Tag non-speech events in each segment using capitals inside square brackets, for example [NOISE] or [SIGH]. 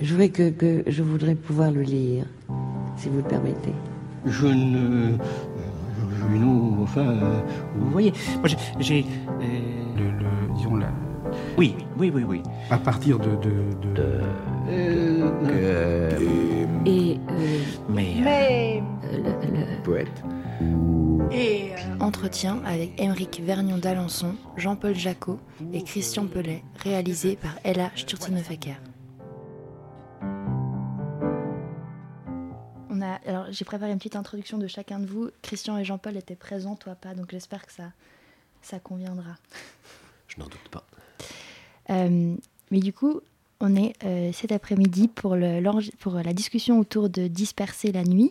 Je voudrais, que, que, je voudrais pouvoir le lire, si vous le permettez. Je ne. Non, enfin. euh, Vous voyez, moi j'ai. euh, Le, le- disons la- Oui, oui, oui, oui. à partir de, de, de- euh, Et euh, Mais. euh, Mais. le- le- Poète. Et. euh, Entretien avec Émeric Vergnon d'Alençon, Jean-Paul Jacot et Christian Pellet, réalisé par Ella Sturzenhofer. J'ai préparé une petite introduction de chacun de vous. Christian et Jean-Paul étaient présents, toi pas, donc j'espère que ça, ça conviendra. Je n'en doute pas. Euh, mais du coup, on est euh, cet après-midi pour, le- pour la discussion autour de Disperser la nuit,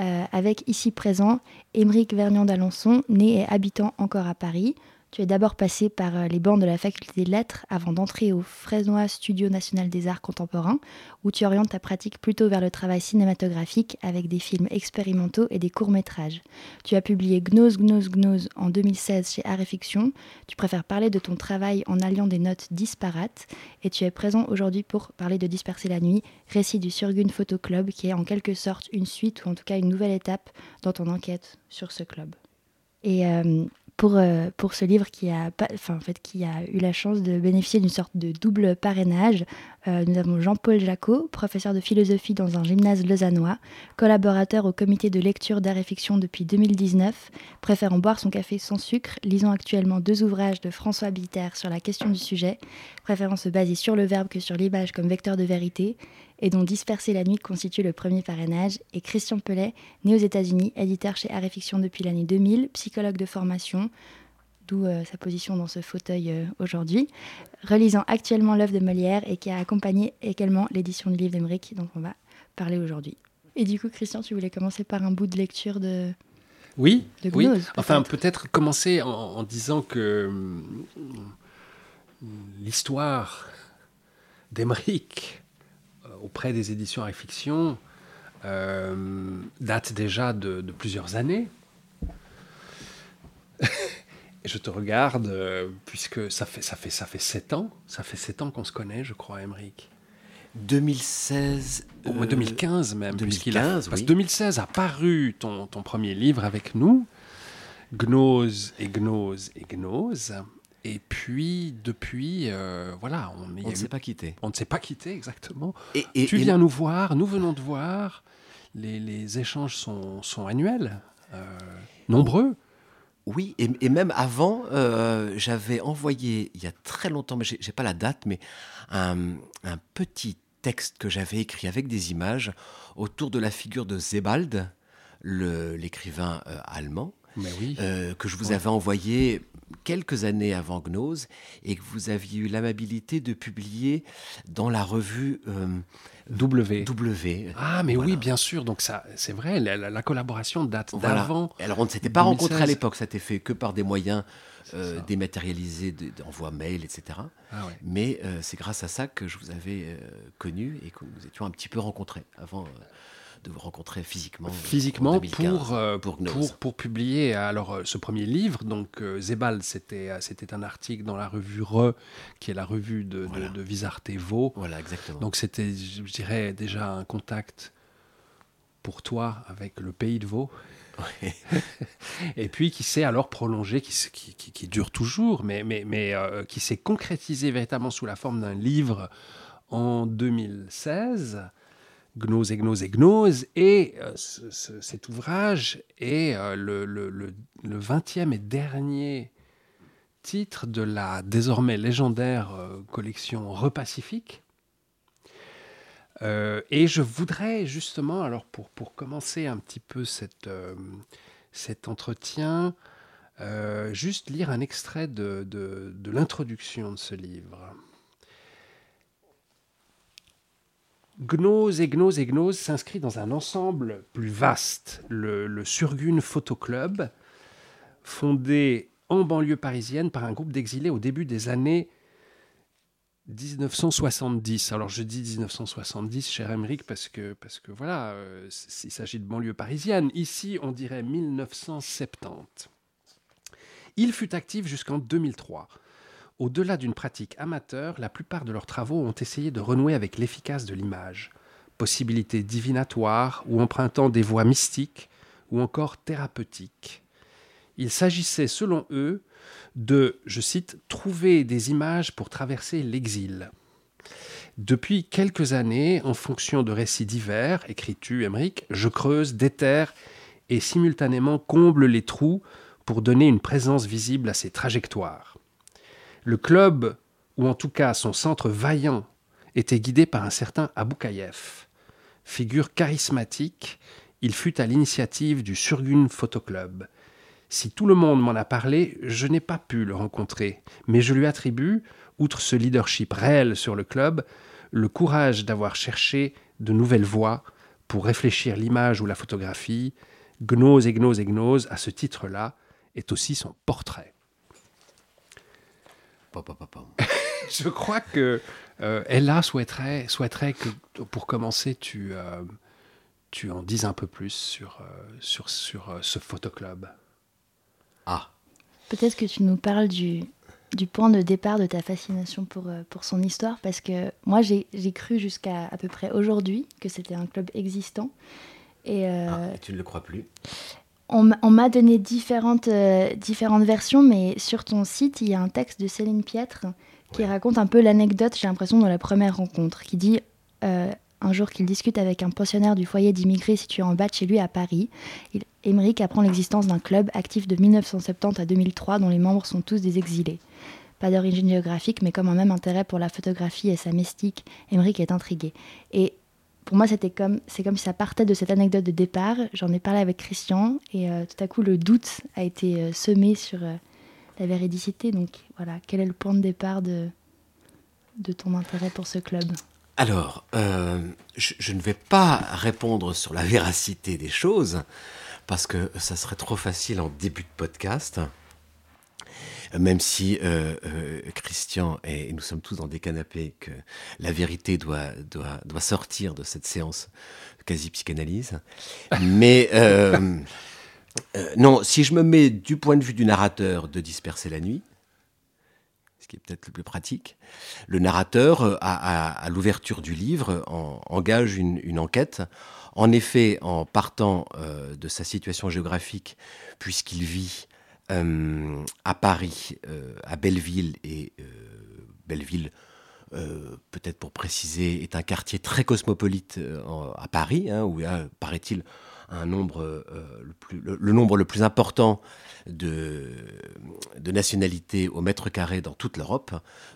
euh, avec ici présent Émeric Vergnon d'Alençon, né et habitant encore à Paris. Tu es d'abord passé par euh, les bancs de la faculté de lettres avant d'entrer au Fresnois Studio National des Arts Contemporains, où tu orientes ta pratique plutôt vers le travail cinématographique avec des films expérimentaux et des courts-métrages. Tu as publié Gnose, Gnose, Gnose en 2016 chez Art et Fiction. Tu préfères parler de ton travail en alliant des notes disparates et tu es présent aujourd'hui pour parler de Disperser la nuit, récit du Surgun Photo Club qui est en quelque sorte une suite ou en tout cas une nouvelle étape dans ton enquête sur ce club. Et euh, pour, euh, pour ce livre qui a, pas, en fait, qui a eu la chance de bénéficier d'une sorte de double parrainage, euh, nous avons Jean-Paul Jacot, professeur de philosophie dans un gymnase lausannois, collaborateur au comité de lecture d'art et fiction depuis 2019, préférant boire son café sans sucre, lisant actuellement deux ouvrages de François Bitter sur la question du sujet, préférant se baser sur le verbe que sur l'image comme vecteur de vérité, et dont Disperser la nuit constitue le premier parrainage, et Christian Pellet, né aux États-Unis, éditeur chez Art et Fiction depuis l'année 2000, psychologue de formation, d'où euh, sa position dans ce fauteuil euh, aujourd'hui, relisant actuellement l'œuvre de Molière et qui a accompagné également l'édition du livre d'Emeric dont on va parler aujourd'hui. Et du coup, Christian, tu voulais commencer par un bout de lecture de... Oui, De oui. Enfin, peut-être. commencer en, en disant que hum, l'histoire d'Emeric euh, auprès des éditions Fiction euh, date déjà de, de plusieurs années. Et je te regarde, euh, puisque ça fait, ça, fait, ça fait sept ans, ça fait sept ans qu'on se connaît, je crois, Emeric. 2016. Au moins euh, 2015 même. puisqu'il a- 2015, parce oui. que 2016 a paru ton, ton premier livre avec nous, Gnose et Gnose et Gnose. Et puis, depuis, euh, voilà, on, ne s'est pas quitté. on ne s'est pas quitté exactement. Et, et- tu et- viens nous voir, nous venons te voir. Les, les échanges sont, sont annuels, euh, nombreux. Oui, et, et même avant, euh, j'avais envoyé, il y a très longtemps, mais j'ai pas la date, mais un, un petit texte que j'avais écrit avec des images autour de la figure de Sebald, l'écrivain euh, allemand, Mais oui. euh, que je vous avais envoyé quelques années avant Gnose et que vous aviez eu l'amabilité de publier dans la revue euh, W. W. Ah, mais oui, bien sûr. Donc, ça, c'est vrai, la, la- la collaboration date Voilà. d'avant. Alors on ne s'était pas 2016. rencontrés à l'époque, ça n'était fait que par des moyens euh, dématérialisés de- d'envoi mail, etc. Ah ouais. Mais euh, c'est grâce à ça que je vous avais euh, connu et que nous étions un petit peu rencontrés avant de vous rencontrer physiquement. euh, en physiquement 2015, pour, euh, pour pour, pour, publier alors euh, ce premier livre. Donc euh, Zebal, c'était c'était un article dans la revue Re, qui est la revue de, Voilà. de Visarte Vaux. Voilà, exactement. Donc c'était, je dirais, déjà un contact pour toi avec le pays de Vaud. [LAUGHS] et puis qui s'est alors prolongé, qui, qui, qui- qui dure toujours, mais, mais, mais euh, qui s'est concrétisé véritablement sous la forme d'un livre en 2016, Gnose et Gnose et Gnose, et ce- ce- cet ouvrage est euh, le, le, le, le 20e et dernier titre de la désormais légendaire euh, collection Repacifique. Euh, et je voudrais justement, alors pour, commencer un petit peu cet entretien, juste lire un extrait de l'introduction de ce livre. Gnose et Gnose et Gnose s'inscrit dans un ensemble plus vaste, le, le Surgun Photo Club, fondé en banlieue parisienne par un groupe d'exilés au début des années 1970. Alors je dis 1970, cher Emmerich, parce que, parce que voilà, euh, il s'agit de banlieue parisienne. Ici, on dirait 1970. Il fut actif jusqu'en 2003. Au-delà d'une pratique amateur, la plupart de leurs travaux ont essayé de renouer avec l'efficace de l'image, possibilité divinatoire ou empruntant des voies mystiques ou encore thérapeutiques. Il s'agissait, selon eux, de, je cite, trouver des images pour traverser l'exil. Depuis quelques années, en fonction de récits divers, écris-tu, Emmerich, je creuse, déterre et simultanément comble les trous pour donner une présence visible à ces trajectoires. Le club, ou en tout cas son centre vaillant, était guidé par un certain Aboukaïef. Figure charismatique, il fut à l'initiative du Surgun Photo Club. Si tout le monde m'en a parlé, je n'ai pas pu le rencontrer, mais je lui attribue, outre ce leadership réel sur le club, le courage d'avoir cherché de nouvelles voies pour réfléchir l'image ou la photographie. Gnose et gnose et gnose, à ce titre-là, est aussi son portrait. [LAUGHS] je crois que euh, Ella souhaiterait, souhaiterait que, pour commencer, tu, euh, tu en dises un peu plus sur, euh, sur, sur euh, ce photoclub. Ah, Peut-être que tu nous parles du, du point de départ de ta fascination pour, euh, pour son histoire, parce que moi j'ai j'ai cru jusqu'à à peu près aujourd'hui que c'était un club existant. Et, euh, ah, et tu ne le crois plus? On, m'a donné différentes, euh, différentes versions, mais sur ton site, il y a un texte de Céline Pietre qui raconte un peu l'anecdote, j'ai l'impression, de la première rencontre, qui dit euh, un jour qu'il discute avec un pensionnaire du foyer d'immigrés situé en bas de chez lui à Paris. Il, Émeric apprend l'existence d'un club actif de 1970 à 2003 dont les membres sont tous des exilés. Pas d'origine géographique, mais comme un même intérêt pour la photographie et sa mystique, Émeric est intrigué. Et pour moi, c'était comme, c'est comme si ça partait de cette anecdote de départ. J'en ai parlé avec Christian et euh, tout à coup, le doute a été euh, semé sur euh, la véridicité. Donc voilà, quel est le point de départ de, de ton intérêt pour ce club? Alors, je ne vais pas répondre sur la véracité des choses, parce que ça serait trop facile en début de podcast. Même si euh, euh, Christian et nous sommes tous dans des canapés, que la vérité doit, doit, doit sortir de cette séance quasi psychanalyse. Mais euh, euh, non, si je me mets du point de vue du narrateur de disperser la nuit, ce qui est peut-être le plus pratique, le narrateur, euh, à, l'ouverture du livre, en- engage une, enquête. En effet, en partant euh, de sa situation géographique, puisqu'il vit euh, à Paris, euh, à Belleville, et euh, Belleville, euh, peut-être pour préciser, est un quartier très cosmopolite euh, à Paris, hein, où il y a, paraît-il, un nombre, euh, le, nombre le plus important de, nationalités au mètre carré dans toute l'Europe.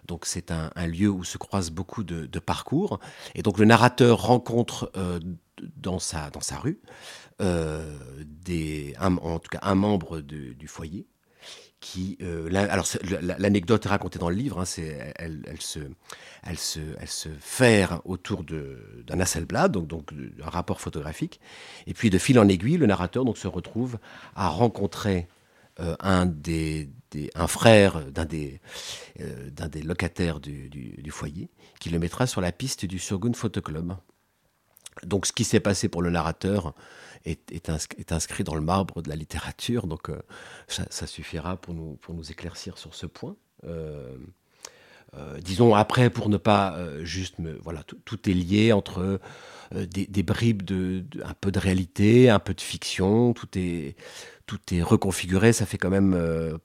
Donc c'est un, lieu où se croisent beaucoup de, parcours. Et donc le narrateur rencontre euh, dans, sa, dans sa rue euh, des, un- en tout cas un membre du foyer qui euh, alors l'anecdote racontée dans le livre hein, c'est elle, se elle se elle se autour d'un Hasselblad donc donc d'un rapport photographique. Et puis de fil en aiguille le narrateur donc se retrouve à rencontrer euh, un des, un frère d'un des euh, d'un des locataires du foyer qui le mettra sur la piste du Surgun Photo Club donc ce qui s'est passé pour le narrateur est, est, ins- est inscrit dans le marbre de la littérature, donc euh, ça, suffira pour nous, pour nous éclaircir sur ce point. Euh, euh, disons après, pour ne pas juste me... Voilà, tout, est lié entre des, bribes de, de- un peu de réalité, un peu de fiction, tout est, tout est reconfiguré. Ça fait quand même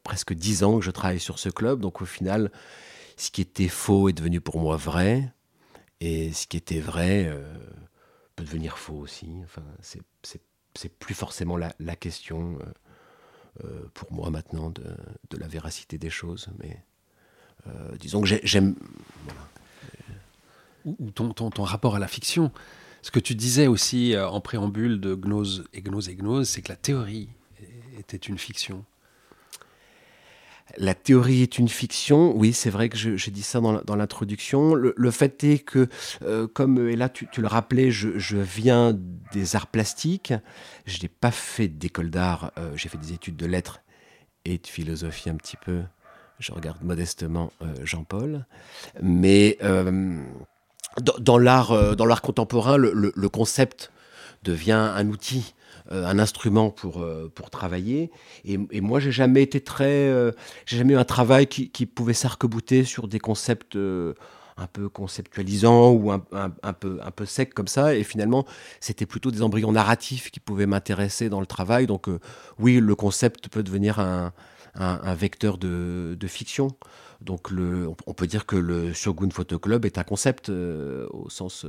presque dix ans que je travaille sur ce club, donc au final, ce qui était faux est devenu pour moi vrai, et ce qui était vrai peut devenir faux aussi. Enfin, c'est, c'est, plus forcément la, question euh, euh, pour moi maintenant de, la véracité des choses, mais euh, disons que j'ai- j'aime. ou, ton, ton, rapport à la fiction. Ce que tu disais aussi en préambule de Gnose et Gnose et Gnose, c'est que la théorie était une fiction. La théorie est une fiction, oui, c'est vrai que j'ai dit ça dans, l'introduction. Le, fait est que, euh, comme et là tu, le rappelais, je, viens des arts plastiques. Je n'ai pas fait d'école d'art, euh, j'ai fait des études de lettres et de philosophie un petit peu. Je regarde modestement euh, Jean-Paul. Mais dans, dans l'art contemporain, le concept devient un outil un instrument pour, pour travailler. Et, moi, j'ai jamais été très. j'ai jamais eu un travail qui, pouvait s'arc-bouter sur des concepts un peu conceptualisant ou un, peu, un peu sec comme ça. Et finalement, c'était plutôt des embryons narratifs qui pouvaient m'intéresser dans le travail. Donc euh, oui, le concept peut devenir un, vecteur de, fiction. Donc on peut dire que le Shogun Photo Club est un concept euh, au sens...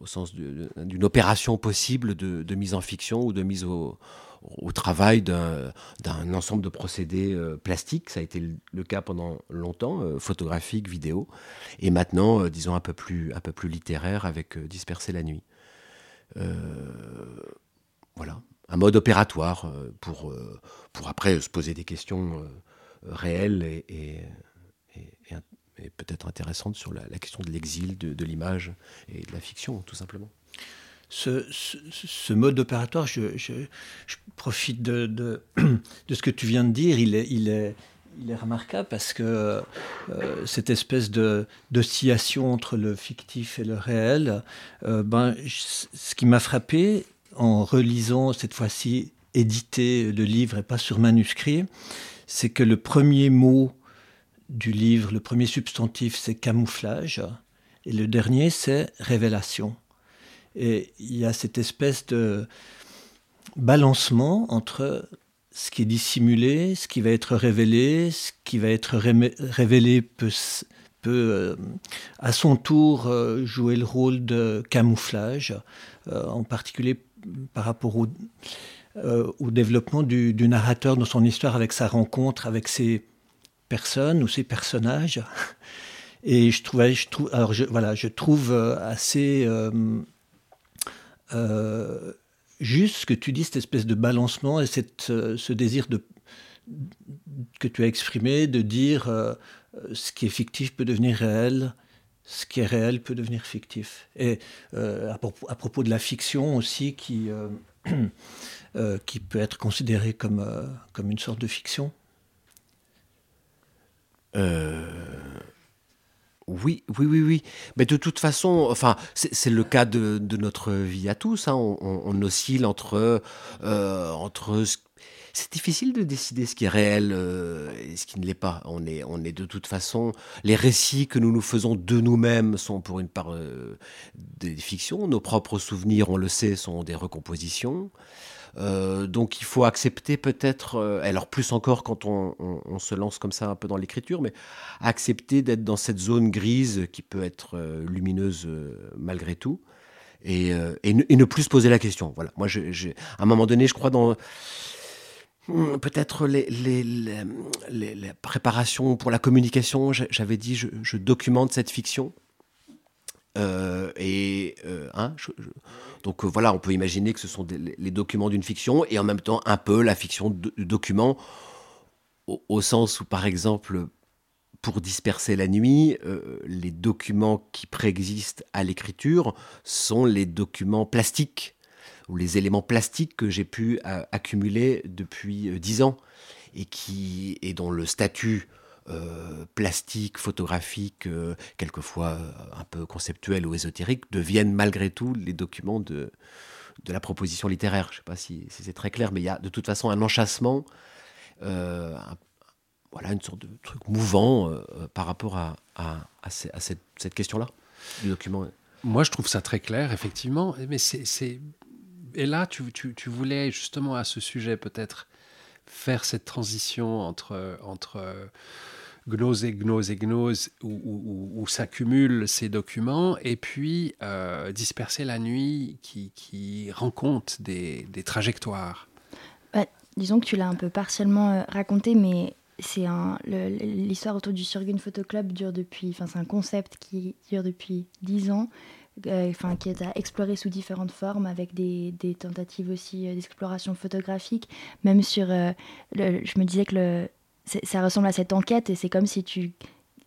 Euh, au sens d'une opération possible de, mise en fiction ou de mise au, travail d'un ensemble de procédés euh, plastiques. Ça a été le, cas pendant longtemps, euh, photographique, vidéo, et maintenant, euh, disons, un peu plus, un peu plus littéraire avec Disperser la nuit. voilà, un mode opératoire pour, pour après se poser des questions réelles et, peut-être intéressantes sur la, question de l'exil, de, de l'image et de la fiction, tout simplement. Ce, mode opératoire, je, profite de, [CLEARS THROAT] de, ce que tu viens de dire, il est, remarquable parce que euh, cette espèce d'oscillation entre le fictif et le réel, euh, ben, ce qui m'a frappé en relisant cette fois-ci édité le livre et pas sur manuscrit, c'est que le premier mot du livre, le premier substantif, c'est camouflage, et le dernier, c'est révélation. Et il y a cette espèce de balancement entre ce qui est dissimulé, ce qui va être révélé, ce qui va être révélé peut, euh, à son tour euh, jouer le rôle de camouflage, euh, en particulier par rapport au, développement du, narrateur dans son histoire avec sa rencontre avec ces personnes ou ces personnages. Et je trouve, alors voilà, je trouve assez euh, juste ce que tu dis, cette espèce de balancement et cette, euh, ce désir de, que tu as exprimé de dire euh, ce qui est fictif peut devenir réel, ce qui est réel peut devenir fictif. Et à, propos, de la fiction aussi, qui, [CLEARS THROAT] qui peut être considérée comme, comme une sorte de fiction. Oui, oui, oui, oui. Mais de toute façon, enfin, c'est le cas de, notre vie à tous. Hein. On, oscille entre, euh, entre. C'est difficile de décider ce qui est réel euh, et ce qui ne l'est pas. On est, on est de toute façon. Les récits que nous nous faisons de nous-mêmes sont pour une part euh, des fictions. Nos propres souvenirs, on le sait, sont des recompositions. Euh, donc il faut accepter peut-être, euh, alors plus encore quand on, se lance comme ça un peu dans l'écriture, mais accepter d'être dans cette zone grise qui peut être euh, lumineuse malgré tout. Et, ne, plus se poser la question. Voilà. Moi, à un moment donné, je crois dans hmm, peut-être les, les, préparations pour la communication. J'avais dit, je, documente cette fiction. Et hein, je, donc euh, voilà, on peut imaginer que ce sont les documents d'une fiction et en même temps un peu la fiction du document, au, sens où par exemple, pour disperser la nuit, euh, les documents qui préexistent à l'écriture sont les documents plastiques ou les éléments plastiques que j'ai pu euh, accumuler depuis dix ans et qui et dont le statut euh, plastiques, photographiques, euh, quelquefois euh, un peu conceptuels ou ésotériques, deviennent malgré tout les documents de, de la proposition littéraire. Je ne sais pas si, c'est très clair, mais il y a de toute façon un enchâssement, voilà, une sorte de truc mouvant par rapport à, à, cette, cette question-là, du document. Moi, je trouve ça très clair, effectivement. Mais c'est, Et là, tu, tu, tu, voulais justement à ce sujet peut-être faire cette transition entre, entre gnose et gnose et gnose, où, s'accumulent ces documents, et puis euh, disperser la nuit qui, qui rend compte des, trajectoires. Bah, disons que tu l'as un peu partiellement euh, raconté, mais c'est l'histoire autour du Surgun Photo Club dure depuis, enfin c'est un concept qui dure depuis dix ans, enfin qui est à explorer sous différentes formes, avec des, des tentatives aussi d'exploration photographique, même sur, je me disais que le ça ressemble à cette enquête et c'est comme si tu,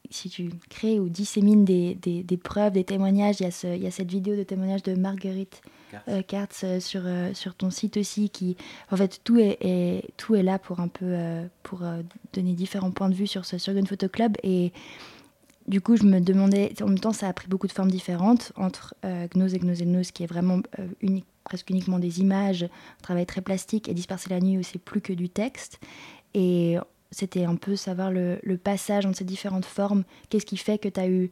si tu crées ou dissémines des, des, des preuves, des témoignages. Il y, a ce, il y, a cette vidéo de témoignage de Marguerite euh, euh, sur, euh, sur ton site aussi. Qui, en fait, tout est, est tout est là pour un peu pour donner différents points de vue sur ce Surgun Photo Club. Et du coup, je me demandais, en même temps, ça a pris beaucoup de formes différentes entre euh, Gnose et Gnose et Gnose, qui est vraiment euh, presque uniquement des images, un travail très plastique, et Disperser la nuit où c'est plus que du texte. Et c'était un peu savoir le, passage entre ces différentes formes. Qu'est-ce qui fait que tu as eu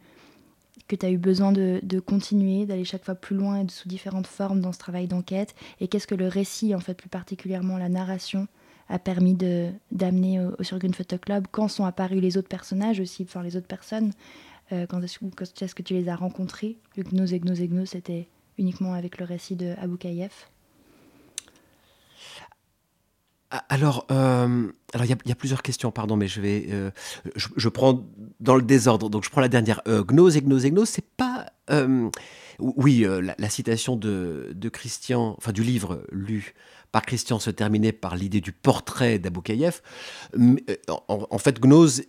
que eu besoin de, de continuer, d'aller chaque fois plus loin et sous différentes formes dans ce travail d'enquête? Et qu'est-ce que le récit, en fait, plus particulièrement la narration, a permis d'amener au, Surgun Photo Club. Quand sont apparus les autres personnages aussi, enfin les autres personnes euh, Quand est-ce est que tu les as rencontrés? Vu que Gnose et Gnose et Gnose, c'était uniquement avec le récit de Abou alors, euh, alors il y, a plusieurs questions, pardon, mais je vais, euh, je, prends dans le désordre. Donc, je prends la dernière. Euh, gnose et gnose et gnose, c'est pas, oui, la, citation de, Christian, enfin du livre lu par Christian se terminait par l'idée du portrait d'Aboukaïef. En, en, fait, gnose,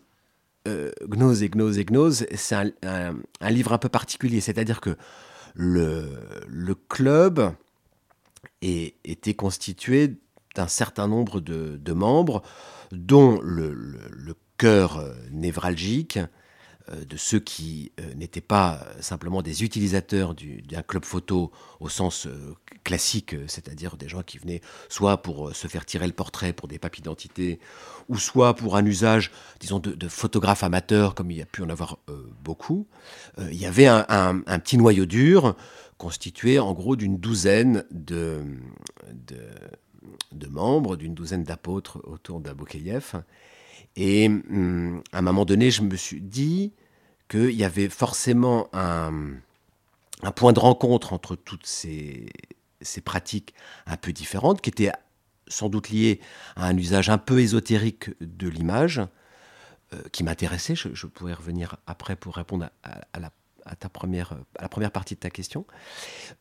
gnose et gnose et gnose, c'est un, livre un peu particulier, c'est-à-dire que le, club était constitué d'un certain nombre de, membres, dont le, cœur névralgique euh, de ceux qui euh, n'étaient pas simplement des utilisateurs d'un club photo au sens euh, classique, c'est-à-dire des gens qui venaient soit pour se faire tirer le portrait pour des papiers d'identité, ou soit pour un usage, disons, de, de photographes amateurs, comme il y a pu en avoir beaucoup. il y avait un, petit noyau dur constitué en gros d'une douzaine de de membres, d'une douzaine d'apôtres autour d'Aboukeyev. Et hum, à un moment donné, je me suis dit qu'il y avait forcément un, un, point de rencontre entre toutes ces, ces, pratiques un peu différentes, qui étaient sans doute liées à un usage un peu ésotérique de l'image, euh, qui m'intéressait. Je, je, pourrais revenir après pour répondre à, à la à, ta première, à la première partie de ta question.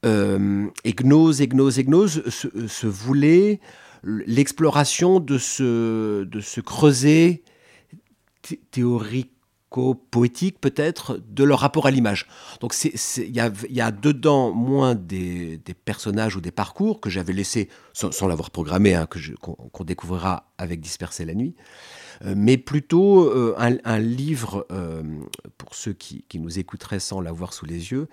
Euh, et Gnose et Gnose et Gnose se, voulait l'exploration de ce, de ce creuset théorico-poétique peut-être de leur rapport à l'image. Donc il y a, y a, dedans moins des, des, personnages ou des parcours que j'avais laissés, sans, l'avoir programmé, hein, qu'on qu découvrira avec Disperser la nuit, euh, mais plutôt euh, un, livre, euh, pour ceux qui, nous écouteraient sans l'avoir sous les yeux,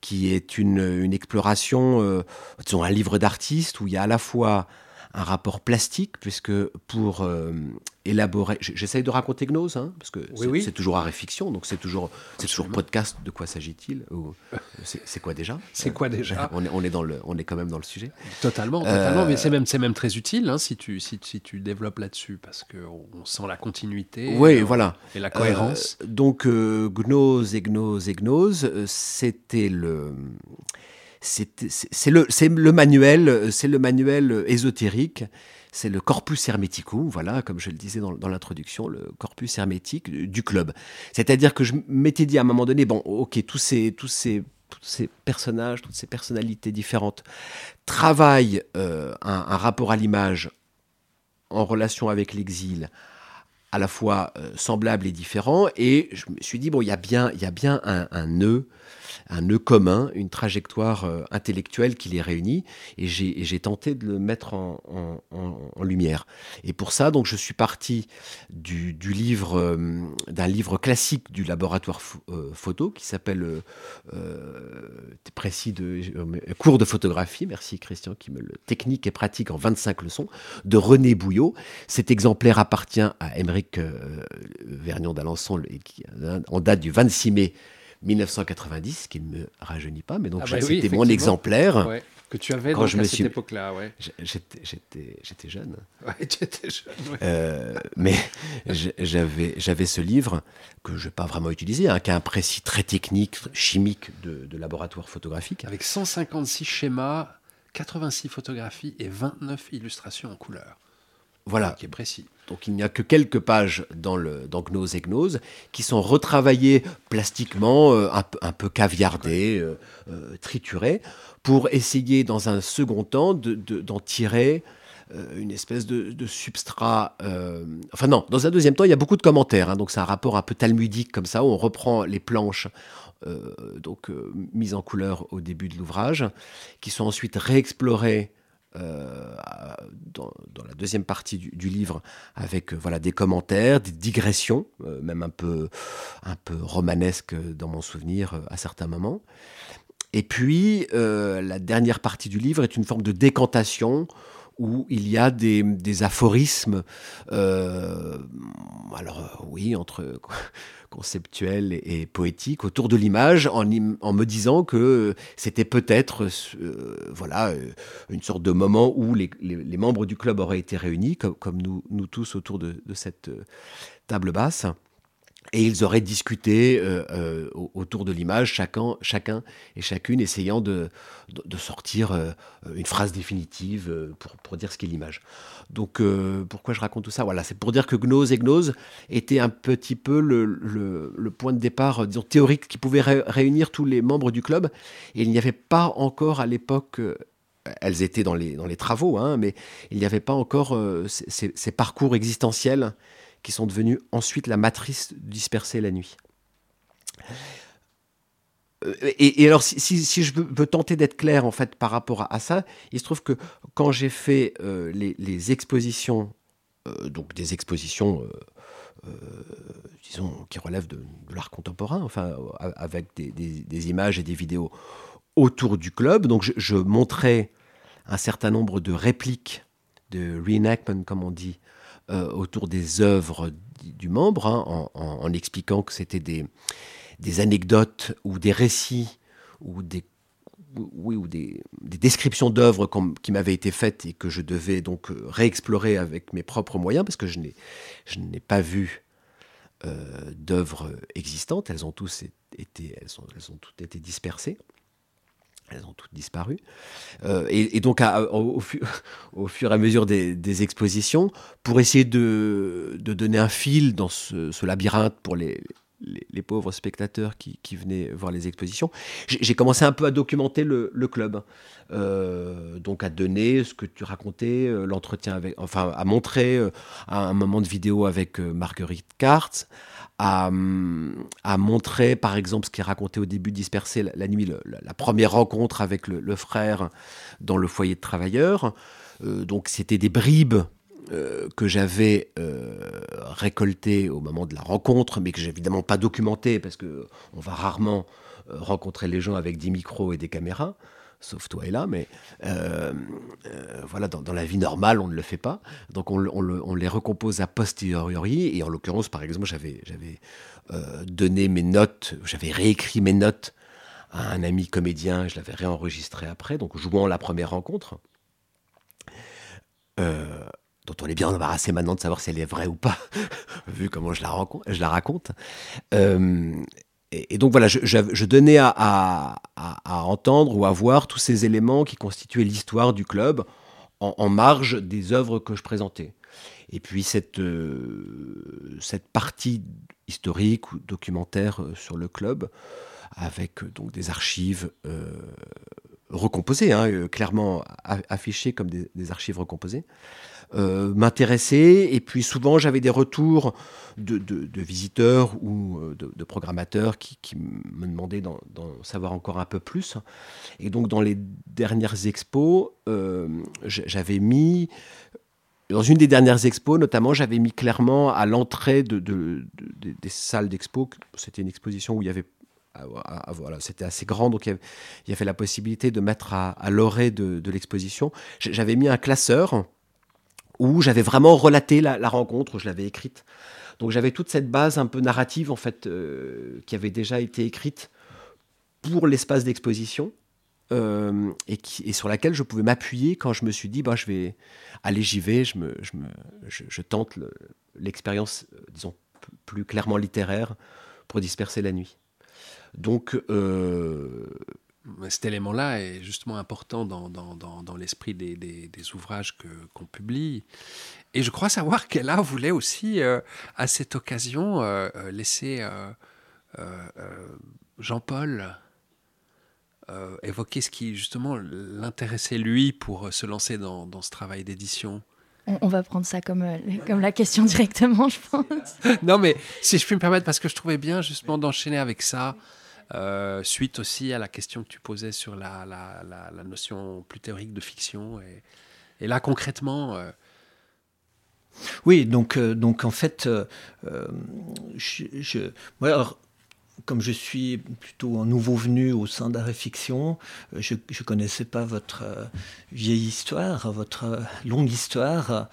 qui est une, exploration, disons un livre d'artiste où il y a à la fois un rapport plastique, puisque pour euh, élaborer. J'essaye de raconter Gnose, hein, parce que oui, c'est oui. toujours arrêt fiction, donc c'est toujours, toujours podcast. De quoi s'agit-il C'est quoi déjà C'est quoi déjà on est, on, est dans le, on est quand même dans le sujet. Totalement, totalement euh... mais c'est même, même très utile hein, si, tu, si, si tu développes là-dessus, parce qu'on sent la continuité oui, et, voilà. et la cohérence. Euh, donc, euh, Gnose et Gnose et Gnose, euh, c'était le c'est le, le manuel, c'est le manuel ésotérique, c'est le corpus hermeticum, voilà, comme je le disais dans, dans l'introduction, le corpus hermétique du club. C'est-à-dire que je m'étais dit à un moment donné, bon, ok, tous ces, tous ces, tous ces personnages, toutes ces personnalités différentes travaillent euh, un, rapport à l'image en relation avec l'exil à la fois euh, semblable et différent, et je me suis dit, bon, il y a bien, il y a bien un, un nœud un nœud commun, une trajectoire euh, intellectuelle qui les réunit, et j'ai tenté de le mettre en, lumière. Et pour ça, donc, je suis parti du, livre, euh, d'un livre classique du laboratoire euh, photo qui s'appelle euh, euh précis de cours de photographie. Merci Christian qui me le technique et pratique en 25 leçons de René Bouillot. Cet exemplaire appartient à Émeric Vernion d'Alençon en date du 26 mai 1990, qui ne me rajeunit pas, mais donc ah bah c'était oui, mon exemplaire. Ouais, que tu avais quand je me à suis... cette époque-là. Ouais. J'étais jeune. Ouais, j'étais jeune. Ouais. Euh, mais j'avais ce livre que je n'ai pas vraiment utilisé, hein, qui a un précis très technique, chimique de, de laboratoire photographique. Avec 156 schémas, 86 photographies et 29 illustrations en couleur. Voilà. Qui est précis. Donc il n'y a que quelques pages dans, le, dans Gnose et Gnose qui sont retravaillées plastiquement, euh, un, un, peu caviardées, euh, euh, triturées, pour essayer dans un second temps d'en de, de, tirer une espèce de, de substrat. Enfin non, dans un deuxième temps, il y a beaucoup de commentaires, hein, donc c'est un rapport un peu talmudique comme ça, où on reprend les planches. donc mises en couleur au début de l'ouvrage, qui sont ensuite réexplorées euh, dans, la deuxième partie du, livre avec euh, voilà des commentaires, des digressions, euh, même un peu un peu romanesques dans mon souvenir à certains moments. Et puis la dernière partie du livre est une forme de décantation où il y a des, aphorismes, alors oui, entre conceptuel et, poétique autour de l'image en, me disant que c'était peut-être euh, voilà euh, une sorte de moment où les, membres du club auraient été réunis comme, nous, tous autour de, de cette euh, table basse et ils auraient discuté euh, euh, autour de l'image, chacun, chacun et chacune essayant de, de, sortir euh, une phrase définitive pour, pour, dire ce qu'est l'image. Donc pourquoi je raconte tout ça? Voilà, c'est pour dire que Gnose et Gnose étaient un petit peu le, le, point de départ, disons, théorique qui pouvait ré réunir tous les membres du club. Et il n'y avait pas encore à l'époque elles étaient dans les, dans les travaux, hein, mais il n'y avait pas encore ces, parcours existentiels qui sont devenus ensuite la matrice dispersée la nuit. Euh, et, alors, si, je veux, tenter d'être clair en fait par rapport à, ça, il se trouve que quand j'ai fait euh, les, expositions, euh, donc des expositions, disons, qui relèvent de, l'art contemporain, enfin, avec des, images et des vidéos autour du club, donc je, je montrais un certain nombre de répliques, de reenactment, comme on dit, euh, autour des œuvres du membre, hein, en, expliquant que c'était des, anecdotes ou des récits ou des, oui, ou des, des descriptions d'œuvres qui m'avaient été faites et que je devais donc euh, réexplorer avec mes propres moyens parce que je n'ai pas vu euh, d'œuvres existantes. Elles ont tous été, elles ont toutes été dispersées elles ont toutes disparu. Euh, et, donc, à, [LAUGHS] au, fur et à mesure des, expositions, pour essayer de, de, donner un fil dans ce labyrinthe pour les, les, pauvres spectateurs qui, venaient voir les expositions, j'ai commencé un peu à documenter le, club. Euh, donc à donner ce que tu racontais, euh, l'entretien avec, enfin à montrer euh, un moment de vidéo avec Marguerite Kartz, à, à, montrer, par exemple, ce qui est raconté au début Dispersé la, nuit, la, première rencontre avec le, frère dans le foyer de travailleurs. Donc, c'était des bribes euh, que j'avais euh, récoltées au moment de la rencontre, mais que j'ai évidemment pas documentées parce que on va rarement euh, rencontrer les gens avec des micros et des caméras sauf toi et là, mais voilà, dans, la vie normale, on ne le fait pas. Donc on, on, le, on les recompose a posteriori, et en l'occurrence, par exemple, j'avais donné mes notes, j'avais réécrit mes notes à un ami comédien, je l'avais réenregistré après, donc jouant la première rencontre. Euh, dont on est bien embarrassé maintenant de savoir si elle est vraie ou pas, [LAUGHS] vu comment je la, je la raconte. Euh, et, donc voilà, je, donnais à, entendre ou à voir tous ces éléments qui constituaient l'histoire du club en, marge des œuvres que je présentais. Et puis cette, euh, cette partie historique ou documentaire euh, sur le club, avec donc des archives recomposées, hein, clairement affichées comme des archives recomposées, euh, m'intéressait. Et puis souvent, j'avais des retours de, de, visiteurs ou euh, de, de programmateurs qui, me demandaient d'en savoir encore un peu plus. Et donc, dans les dernières expos, euh, j'avais mis dans une des dernières expos, notamment, j'avais mis clairement à l'entrée de, de, de, des salles d'expo, c'était une exposition où il y avait ah, ah, voilà, c'était assez grand, donc il y, avait, la possibilité de mettre à, l'orée de l'exposition. J'avais mis un classeur où j'avais vraiment relaté la, rencontre, je l'avais écrite. Donc j'avais toute cette base un peu narrative en fait euh, qui avait déjà été écrite pour l'espace d'exposition euh, et, sur laquelle je pouvais m'appuyer quand je me suis dit bah je vais aller j'y vais, je, me, je, me, je, tente l'expérience le, euh, disons plus clairement littéraire pour disperser la nuit. Donc cet élément-là est justement important dans, dans, dans, dans l'esprit des, des, des, ouvrages qu'on qu publie. Et je crois savoir qu'Ella voulait aussi, euh, à cette occasion, euh, euh laisser euh, Jean-Paul évoquer ce qui, justement, l'intéressait lui pour se lancer dans, dans ce travail d'édition. On, on, va prendre ça comme, [LAUGHS] comme la question directement, je pense. non, mais si je puis me permettre, parce que je trouvais bien, justement, d'enchaîner avec ça. Euh, suite aussi à la question que tu posais sur la, notion plus théorique de fiction. Et, là, concrètement... Euh, oui, donc, donc en fait, alors, comme je suis plutôt un nouveau venu au sein d'Art et Fiction, je ne connaissais pas votre vieille histoire, votre longue histoire.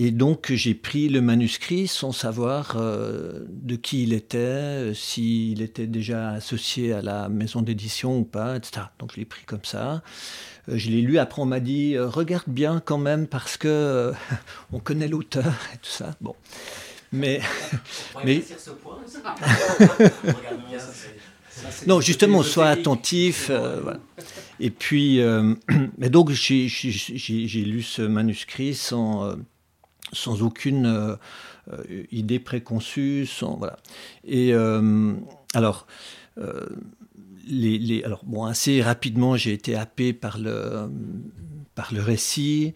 Et donc j'ai pris le manuscrit sans savoir euh, de qui il était, euh, s'il était déjà associé à la maison d'édition ou pas, etc. Donc je l'ai pris comme ça. Euh, je l'ai lu, après on m'a dit regarde bien quand même parce que [LAUGHS] on connaît l'auteur et tout ça. Bon. Mais. mais... Ce point, [LAUGHS] non, justement, sois attentif. Voilà. Et puis, [CLEARS THROAT] mais donc j'ai lu ce manuscrit sans sans aucune euh, euh, idée préconçue, sans voilà. Et euh, alors. Bon, assez rapidement, j'ai été happé par le, par le récit.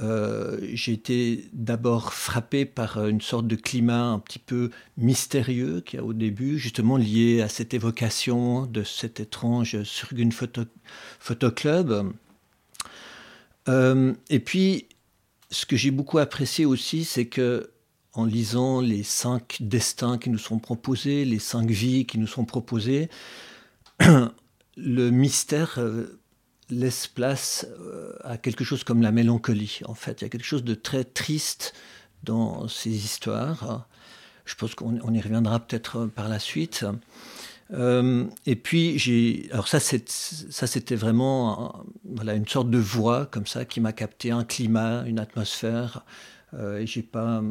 j'ai été d'abord frappé par une sorte de climat un petit peu mystérieux qui a au début, justement lié à cette évocation de cet étrange Surgun Photo, Photo Club. et puis, ce que j'ai beaucoup apprécié aussi, c'est que en lisant les cinq destins qui nous sont proposés, les cinq vies qui nous sont proposées, [CLEARS THROAT] le mystère euh, laisse place euh, à quelque chose comme la mélancolie. En fait, il y a quelque chose de très triste dans ces histoires. Je pense qu'on y reviendra peut-être par la suite. Euh, et puis j'ai, alors ça, c'était vraiment voilà une sorte de voix comme ça qui m'a capté un climat, une atmosphère. Euh, et j'ai pas,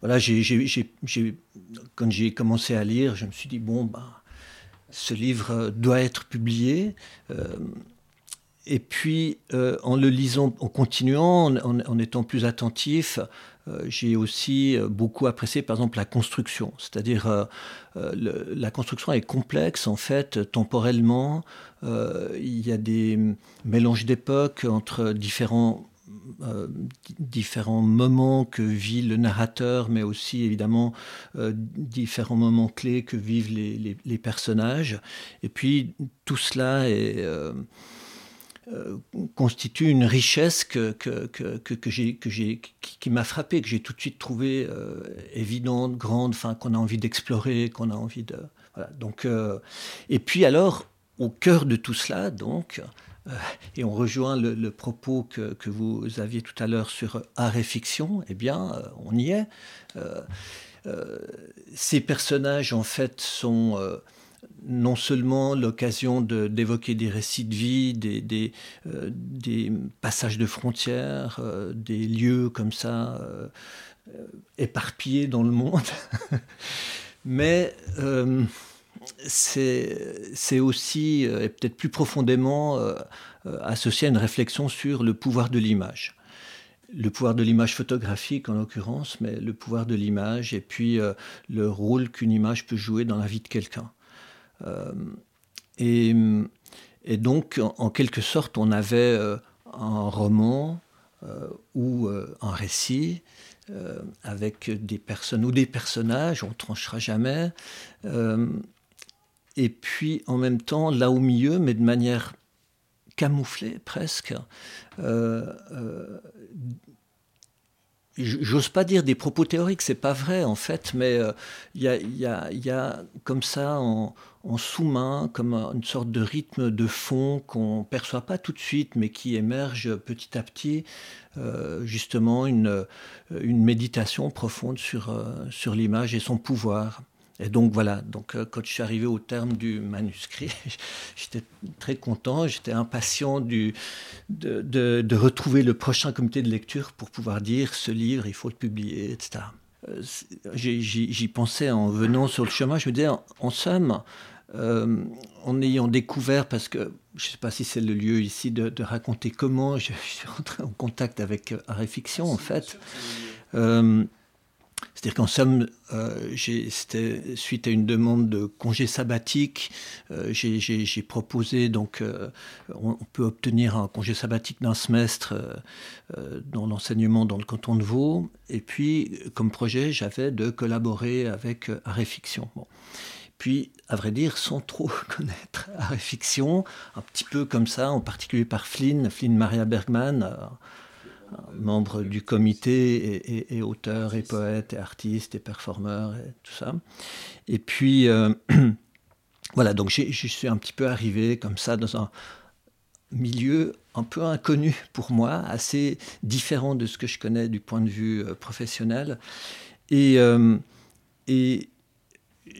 voilà, j'ai, quand j'ai commencé à lire, je me suis dit bon bah ce livre doit être publié. Euh, et puis, en le lisant, en continuant, en, étant plus attentif, j'ai aussi euh, beaucoup apprécié par exemple la construction, c'est-à-dire euh, la construction est complexe en fait temporellement. il y a des mélanges d'époques entre différents différents moments que vit le narrateur, mais aussi évidemment différents moments clés que vivent les, les, personnages. Et puis tout cela est, euh, constitue une richesse que, que, que, que j'ai, j'ai, qui, m'a frappé, que j'ai tout de suite trouvé euh, évidente, grande, enfin, qu'on a envie d'explorer, qu'on a envie de. Voilà. Donc, euh, et puis alors, au cœur de tout cela, donc, et on rejoint le, propos que, que, vous aviez tout à l'heure sur art et fiction, eh bien, on y est. ces personnages, en fait, sont non seulement l'occasion d'évoquer des récits de vie, des, des, euh, passages de frontières, euh, des lieux comme ça euh, éparpillés dans le monde, [LAUGHS] mais c'est aussi, et peut-être plus profondément, associé à une réflexion sur le pouvoir de l'image le pouvoir de l'image photographique en l'occurrence, mais le pouvoir de l'image et puis le rôle qu'une image peut jouer dans la vie de quelqu'un. Euh, et, donc, en, quelque sorte, on avait euh, un roman euh, ou un récit avec des personnes ou des personnages, on ne tranchera jamais. et puis, en même temps, là au milieu, mais de manière camouflée presque, j'ose pas dire des propos théoriques, c'est pas vrai en fait, mais il y, a, y, a, comme ça en, sous-main, comme une sorte de rythme de fond qu'on perçoit pas tout de suite, mais qui émerge petit à petit, euh, justement une, une méditation profonde sur, euh, sur l'image et son pouvoir. Et donc voilà, donc euh, quand je suis arrivé au terme du manuscrit, [LAUGHS] j'étais très content, j'étais impatient du, de, de, retrouver le prochain comité de lecture pour pouvoir dire ce livre, il faut le publier, etc. J'y pensais en venant sur le chemin, je me disais, en, somme, euh, en ayant découvert, parce que je ne sais pas si c'est le lieu ici de, raconter comment je, suis rentré en contact avec Art Fiction, en fait. C'est-à-dire qu'en somme, euh, c'était suite à une demande de congé sabbatique, euh, j'ai proposé, donc euh, on, peut obtenir un congé sabbatique d'un semestre dans l'enseignement dans le canton de Vaud, et puis comme projet, j'avais de collaborer avec Arrêt Fiction. Puis, à vrai dire, sans trop [LAUGHS] connaître et fiction, un petit peu comme ça, en particulier par Flynn, Flynn Maria Bergman, euh, membre du comité et, auteur et poète et artiste et performeur et tout ça. Et puis, euh, [CLEARS THROAT] voilà, donc je suis un petit peu arrivé comme ça dans un milieu un peu inconnu pour moi, assez différent de ce que je connais du point de vue euh, professionnel. Et, et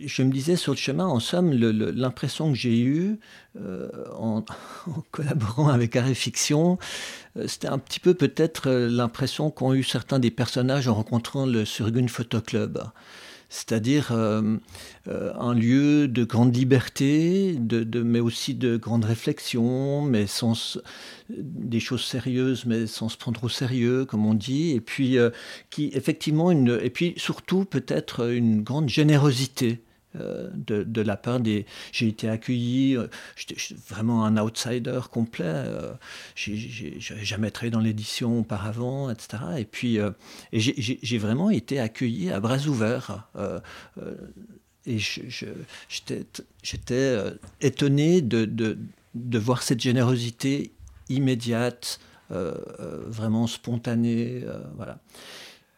je me disais sur le chemin, en somme, l'impression que j'ai eue euh, en, [LAUGHS] collaborant avec Arrêt euh, c'était un petit peu peut-être euh, l'impression qu'ont eu certains des personnages en rencontrant le Surgun Photo Club c'est-à-dire euh, euh, un lieu de grande liberté, de, mais aussi de grande réflexion, mais sans des choses sérieuses, mais sans se prendre au sérieux, comme on dit, et puis euh, qui effectivement une, et puis surtout peut-être une grande générosité. Euh, de, la part des. J'ai été accueilli, euh, j'étais vraiment un outsider complet. Euh, j'ai jamais travaillé dans l'édition auparavant, etc. Et puis, et j'ai vraiment été accueilli à bras ouverts. et j'étais étonné de, de, de, voir cette générosité immédiate, vraiment spontanée. voilà.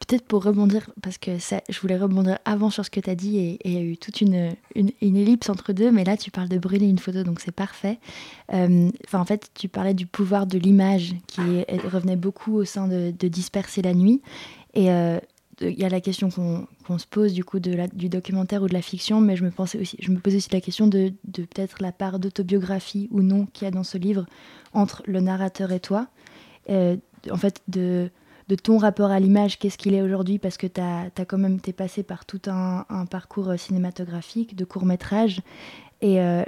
Peut-être pour rebondir, parce que je voulais rebondir avant sur ce que tu as dit et il y a eu toute une, ellipse entre deux, mais là tu parles de brûler une photo, donc c'est parfait. Euh, en fait, tu parlais du pouvoir de l'image qui revenait beaucoup au sein de, Disperser la nuit. Et euh, il y a la question qu'on se pose du coup du documentaire ou de la fiction, mais je me, pensais aussi, posais aussi la question de, de peut-être la part d'autobiographie ou non qu'il y a dans ce livre entre le narrateur et toi. Euh, en fait, de de ton rapport à l'image, qu'est-ce qu'il est aujourd'hui, parce que tu as, quand même été passé par tout un, parcours euh, cinématographique, de court métrage. Et euh,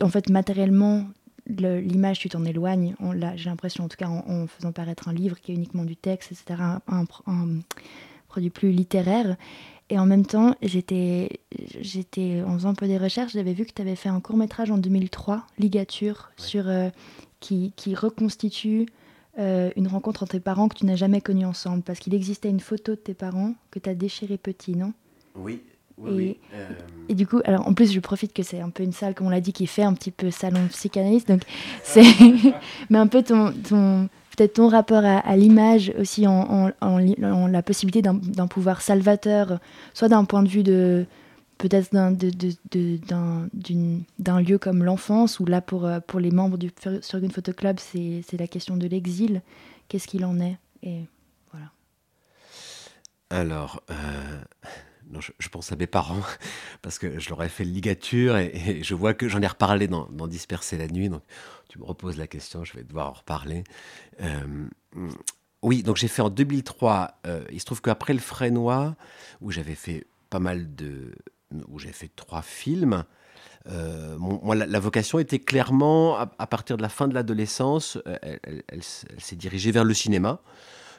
en fait, matériellement, l'image, tu t'en éloignes. J'ai l'impression, en tout cas, en, faisant paraître un livre qui est uniquement du texte, etc., un, produit plus littéraire. Et en même temps, j'étais, j'étais en faisant un peu des recherches, j'avais vu que tu avais fait un court métrage en 2003, Ligature, sur, euh, qui, qui, reconstitue euh, une rencontre entre tes parents que tu n'as jamais connue ensemble Parce qu'il existait une photo de tes parents que tu as déchiré petit, non? Oui. Oui, et, oui. Euh, et, du coup, alors en plus, je profite que c'est un peu une salle, comme on l'a dit, qui fait un petit peu salon psychanalyste. Donc, c'est. [LAUGHS] Mais un peu ton, ton peut-être ton rapport à, l'image aussi, en, en la possibilité d'un pouvoir salvateur, soit d'un point de vue de, peut-être d'un lieu comme l'enfance, où là, pour, euh, pour les membres du Surgun Photo Club, c'est la question de l'exil. Qu'est-ce qu'il en est? Et voilà. Alors, euh, non, je, pense à mes parents, [LAUGHS] parce que je leur ai fait ligature, et, je vois que j'en ai reparlé dans, Disperser la nuit, donc tu me reposes la question, je vais devoir en reparler. Euh, oui, donc j'ai fait en 2003, il se trouve qu'après le Frénois, où j'avais fait pas mal de, où j'ai fait trois films. Euh, moi, la, vocation était clairement, à, partir de la fin de l'adolescence, euh, elle, s'est dirigée vers le cinéma.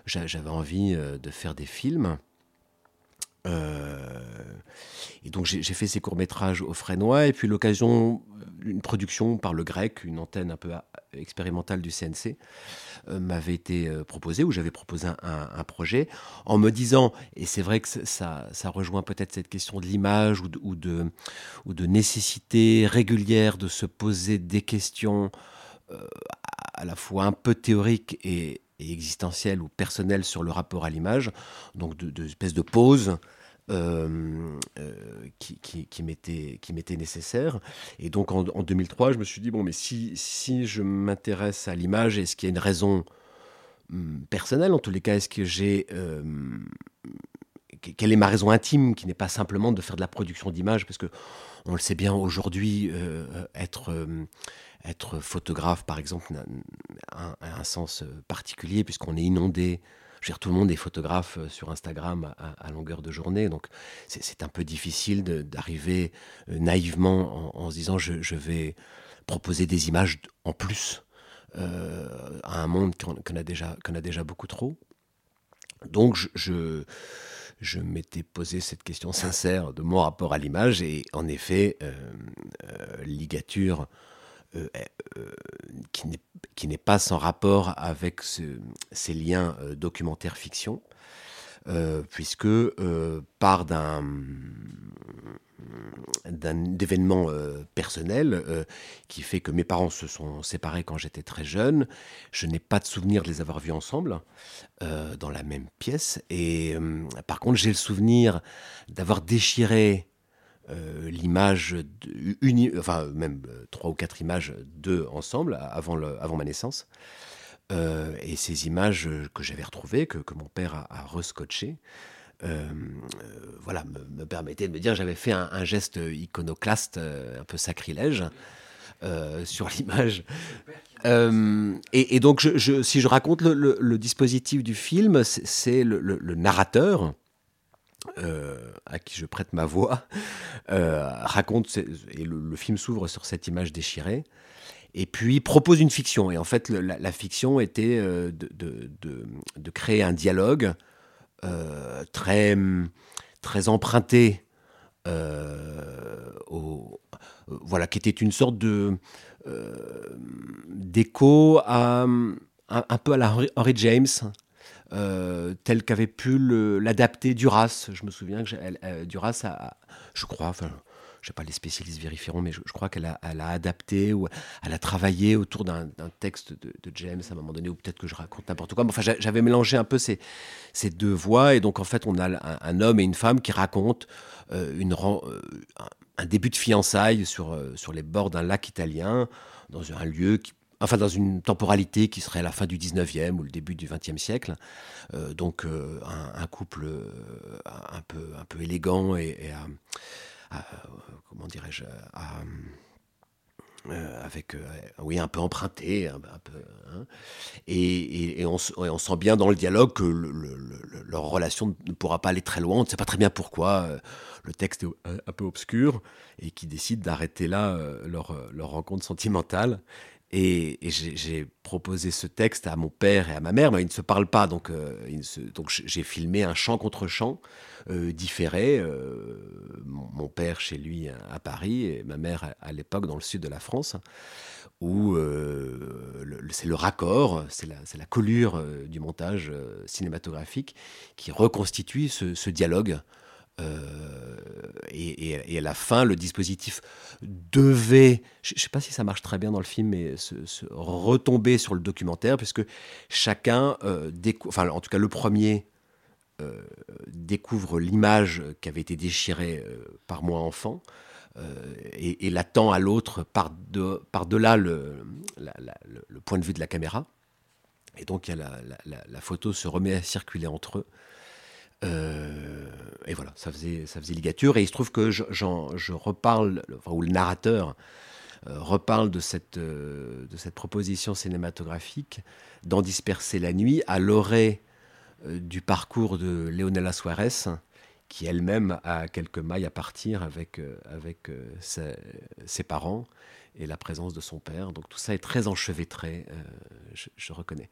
J'avais envie euh, de faire des films. et donc j'ai fait ces courts-métrages au Frénois, et puis l'occasion, une production par le grec, une antenne un peu expérimentale du CNC, euh, m'avait été euh, proposé, ou j'avais proposé un, projet, en me disant, et c'est vrai que ça, ça rejoint peut-être cette question de l'image ou de, ou, de, ou de nécessité régulière de se poser des questions euh, à la fois un peu théoriques et, existentielles ou personnelles sur le rapport à l'image, donc de, de espèces de pause euh, euh, qui, m'était nécessaire. Et donc en, 2003, je me suis dit, bon, mais si, je m'intéresse à l'image, est-ce qu'il y a une raison hum, personnelle En tous les cas, est-ce que j'ai... Euh, quelle est ma raison intime, qui n'est pas simplement de faire de la production d'images, parce que on le sait bien aujourd'hui, être photographe, par exemple, a un, sens particulier, puisqu'on est inondé tout le monde est photographe euh, sur Instagram à, longueur de journée, donc c'est un peu difficile d'arriver euh, naïvement en, se disant je, vais proposer des images en plus euh, à un monde qu'on a, déjà, a déjà beaucoup trop. Donc je, m'étais posé cette question sincère de mon rapport à l'image et en effet, ligature qui n'est pas sans rapport avec ces liens euh, documentaire-fiction. puisque part d'un d'événements personnels qui fait que mes parents se sont séparés quand j'étais très jeune. Je n'ai pas de souvenir de les avoir vus ensemble dans la même pièce. Et par contre, j'ai le souvenir d'avoir déchiré euh, l'image, enfin même euh, trois ou quatre images d'eux ensemble avant, le, avant ma naissance. Euh, et ces images que j'avais retrouvées, que, que, mon père a, a voilà, me, permettaient de me dire j'avais fait un, geste iconoclaste, un peu sacrilège. sur l'image. et, donc, si je raconte le, dispositif du film, c'est le, narrateur euh, à qui je prête ma voix, euh, raconte, et le, film s'ouvre sur cette image déchirée, et puis propose une fiction. Et en fait, la, fiction était euh, de, de, créer un dialogue très, très emprunté, au, voilà, qui était une sorte de d'écho à un, peu à la Henry James, euh, tel qu'avait pu l'adapter Duras. Je me souviens que euh, Duras a, je crois, enfin, je sais pas, les spécialistes vérifieront, mais je, crois qu'elle a, adapté ou elle a travaillé autour d'un texte de, James à un moment donné, ou peut-être que je raconte n'importe quoi. Mais enfin, j'avais mélangé un peu ces, deux voix, et donc en fait, on a un, homme et une femme qui racontent euh, un début de fiançailles sur, sur les bords d'un lac italien, dans un lieu qui enfin dans une temporalité qui serait la fin du 19e ou le début du 20e siècle. Euh, donc euh, un, couple euh, un, peu, élégant et, comment dirais-je avec oui un peu emprunté hein. et, on, sent bien dans le dialogue que leur relation ne pourra pas aller très loin on ne sait pas très bien pourquoi le texte est un peu obscur et qui décident d'arrêter là leur rencontre sentimentale et, j'ai proposé ce texte à mon père et à ma mère, mais ils ne se parlent pas, donc, euh, donc j'ai filmé un chant contre chant euh, différé. Euh, mon, père chez lui à Paris et ma mère à, l'époque dans le sud de la France, où c'est le raccord, c'est la, la, collure du montage cinématographique qui reconstitue ce, ce dialogue euh, et, à la fin, le dispositif devait, je ne sais pas si ça marche très bien dans le film, mais se, retomber sur le documentaire, puisque chacun, euh, enfin en tout cas le premier, euh, découvre l'image qui avait été déchirée par moi enfant. et, l'attend à l'autre par-delà par le, le, point de vue de la caméra. Et donc la, photo se remet à circuler entre eux. Euh, et voilà, ça faisait, ça faisait ligature. Et il se trouve que je, je reparle, enfin, ou le narrateur euh, reparle de cette, euh, de cette proposition cinématographique d'en disperser la nuit à l'orée du parcours de Leonela Suarez, qui elle-même a quelques mailles à partir avec, avec ses, parents et la présence de son père. Donc tout ça est très enchevêtré, je reconnais.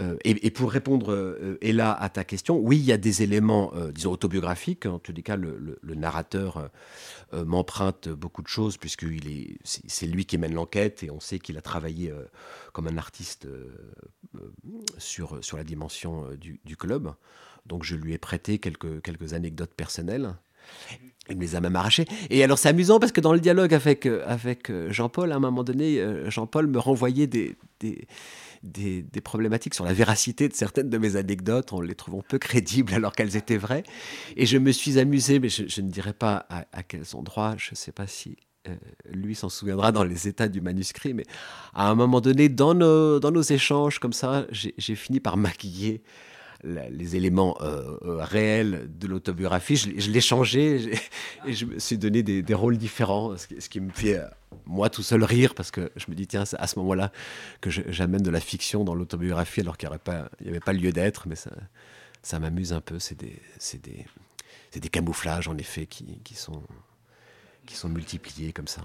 Euh, et, pour répondre, euh, Ella, à ta question, oui, il y a des éléments, euh, disons, autobiographiques. En tous les cas, le, narrateur m'emprunte beaucoup de choses, puisque c'est lui qui mène l'enquête, et on sait qu'il a travaillé comme un artiste sur, sur la dimension du, club. Donc je lui ai prêté quelques, quelques anecdotes personnelles. Il me les a même arrachées. Et alors c'est amusant parce que dans le dialogue avec, avec Jean-Paul, à un moment donné, Jean-Paul me renvoyait des des, problématiques sur la véracité de certaines de mes anecdotes en les trouvant peu crédibles alors qu'elles étaient vraies. Et je me suis amusé, mais je, ne dirais pas à, quels endroits, je ne sais pas si euh, lui s'en souviendra dans les états du manuscrit, mais à un moment donné, dans nos, dans nos échanges comme ça, j'ai fini par maquiller les éléments euh, euh, réels de l'autobiographie. Je, l'ai changé et je me suis donné des, rôles différents, ce qui, me fait, euh, moi, tout seul rire, parce que je me dis, tiens, à ce moment-là que j'amène de la fiction dans l'autobiographie, alors qu'il n'y avait pas lieu d'être, mais ça, m'amuse un peu. C'est des, des, camouflages, en effet, qui sont multipliés comme ça.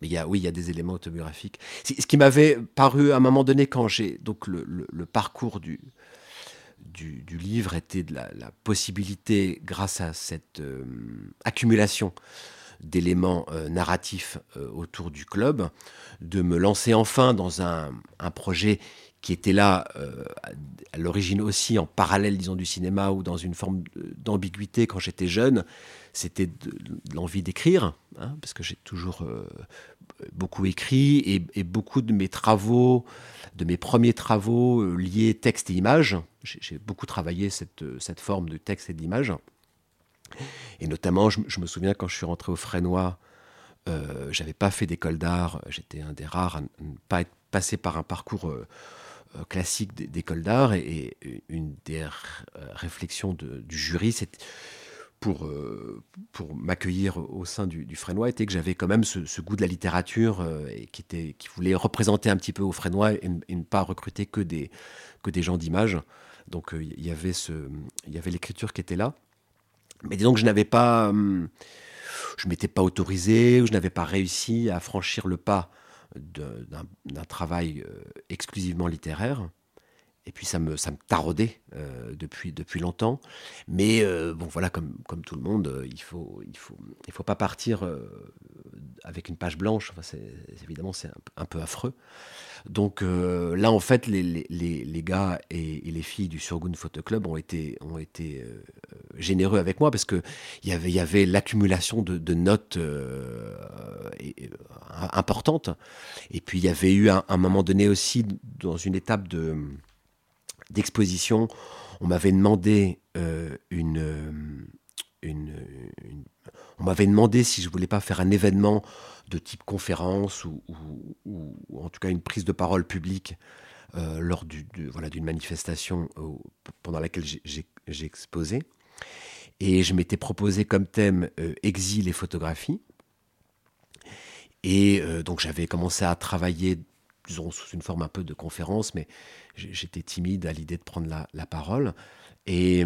Mais il y a, oui, il y a des éléments autobiographiques. Ce qui m'avait paru à un moment donné, quand j'ai. Donc, le, le, parcours du, du, livre était de la, la possibilité, grâce à cette euh, accumulation d'éléments euh, narratifs euh, autour du club, de me lancer enfin dans un, un projet qui était là euh, à l'origine aussi en parallèle, disons, du cinéma ou dans une forme d'ambiguïté quand j'étais jeune, c'était de, l'envie d'écrire, hein, parce que j'ai toujours euh, beaucoup écrit et, beaucoup de mes travaux, de mes premiers travaux euh, liés texte et image, j'ai beaucoup travaillé cette, cette forme de texte et d'image. Et notamment, je, me souviens quand je suis rentré au Frénois, euh, j'avais pas fait d'école d'art, j'étais un des rares à ne pas être passé par un parcours classique d'école d'art et, une des réflexions de, du jury, c'est pour, euh, pour m'accueillir au sein du, du Frénois était que j'avais quand même ce, goût de la littérature euh, et qui, était, qui voulait représenter un petit peu au Frénois et, ne pas recruter que des, que des gens d'image. Donc il euh, y avait ce, il y avait l'écriture qui était là. Mais disons que je n'avais pas, hum, je m'étais pas autorisé, ou je n'avais pas réussi à franchir le pas d'un travail euh, exclusivement littéraire. Et puis ça me, ça me taraudait euh, depuis, depuis longtemps. Mais euh, bon, voilà, comme, comme tout le monde, il ne faut, il faut, il faut pas partir avec une page blanche. Enfin, évidemment, c'est un, peu affreux. Donc là, en fait, les, les, les gars et, les filles du Surgoon Photo Club ont été, ont été généreux avec moi parce qu'il y avait, y avait l'accumulation de, notes euh, et, importantes. Et puis, il y avait eu un, un moment donné aussi, dans une étape de d'exposition, on m'avait demandé euh, une, on m'avait demandé si je voulais pas faire un événement de type conférence ou, en tout cas une prise de parole publique euh, lors du, voilà, d'une manifestation euh, pendant laquelle j'ai, j'ai. Et je m'étais proposé comme thème euh, exil et photographie. Et euh, donc j'avais commencé à travailler disons, sous une forme un peu de conférence, mais j'étais timide à l'idée de prendre la, parole. Et,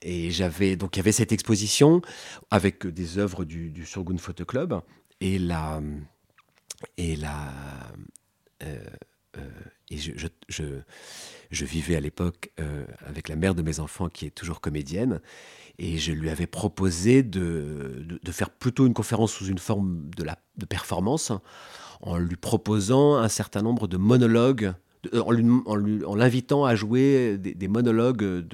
et j'avais donc il y avait cette exposition avec des œuvres du, du Surgoon Photo Club et la et la euh, et je, vivais à l'époque euh, avec la mère de mes enfants qui est toujours comédienne et je lui avais proposé de, faire plutôt une conférence sous une forme de performance en lui proposant un certain nombre de monologues, de, en, l'invitant à jouer des, monologues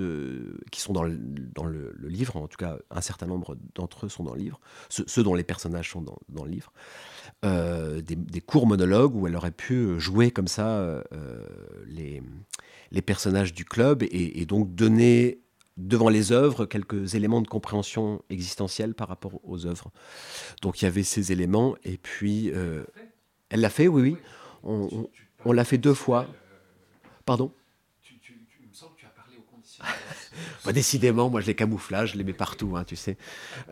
qui sont dans, le, livre, en tout cas un certain nombre d'entre eux sont dans le livre, ceux, dont les personnages sont dans le livre, euh, des, des, courts monologues où elle aurait pu jouer comme ça euh, les, les personnages du club et, et donc donner devant les œuvres quelques éléments de compréhension existentielle par rapport aux œuvres. Donc il y avait ces éléments et puis... Euh, elle l'a fait, oui, oui. On, on, on l'a fait deux fois. Pardon? tu, tu, tu, Il me semble que tu as parlé au conditionnel. [LAUGHS] bah, décidément, moi je les camouflage, je les mets partout, hein, tu sais.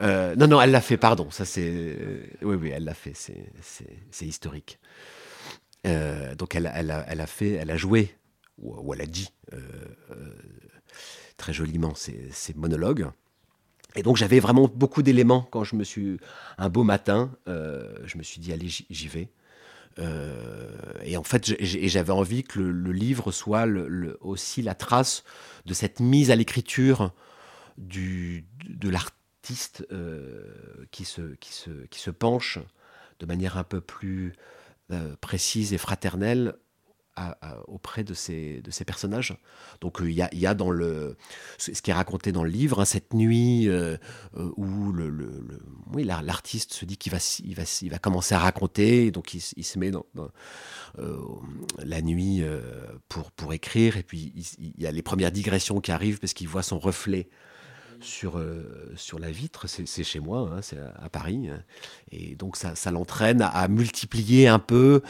Euh, non, non, elle l'a fait, pardon. Ça, c'est. Oui, oui, elle l'a fait, c'est historique. Euh, donc elle, a, fait, elle a joué, ou, elle a dit euh, euh très joliment ces, ces monologues. Et donc j'avais vraiment beaucoup d'éléments quand je me suis un beau matin, euh, je me suis dit allez j'y vais. Euh, et en fait, j'avais envie que le, livre soit aussi la trace de cette mise à l'écriture de l'artiste euh, qui, se, qui, se, qui se penche de manière un peu plus euh, précise et fraternelle auprès de ces, de ces personnages. Donc il euh, y, y, a dans le ce qui est raconté dans le livre, hein, cette nuit euh, euh où le, le, oui, l'artiste se dit qu'il va, il va, il va commencer à raconter, donc il, se met dans, euh, la nuit euh, pour, pour écrire, et puis il, y a les premières digressions qui arrivent parce qu'il voit son reflet sur, euh, sur la vitre, c'est chez moi, hein, c'est à, Paris. Et donc ça, ça l'entraîne à, multiplier un peu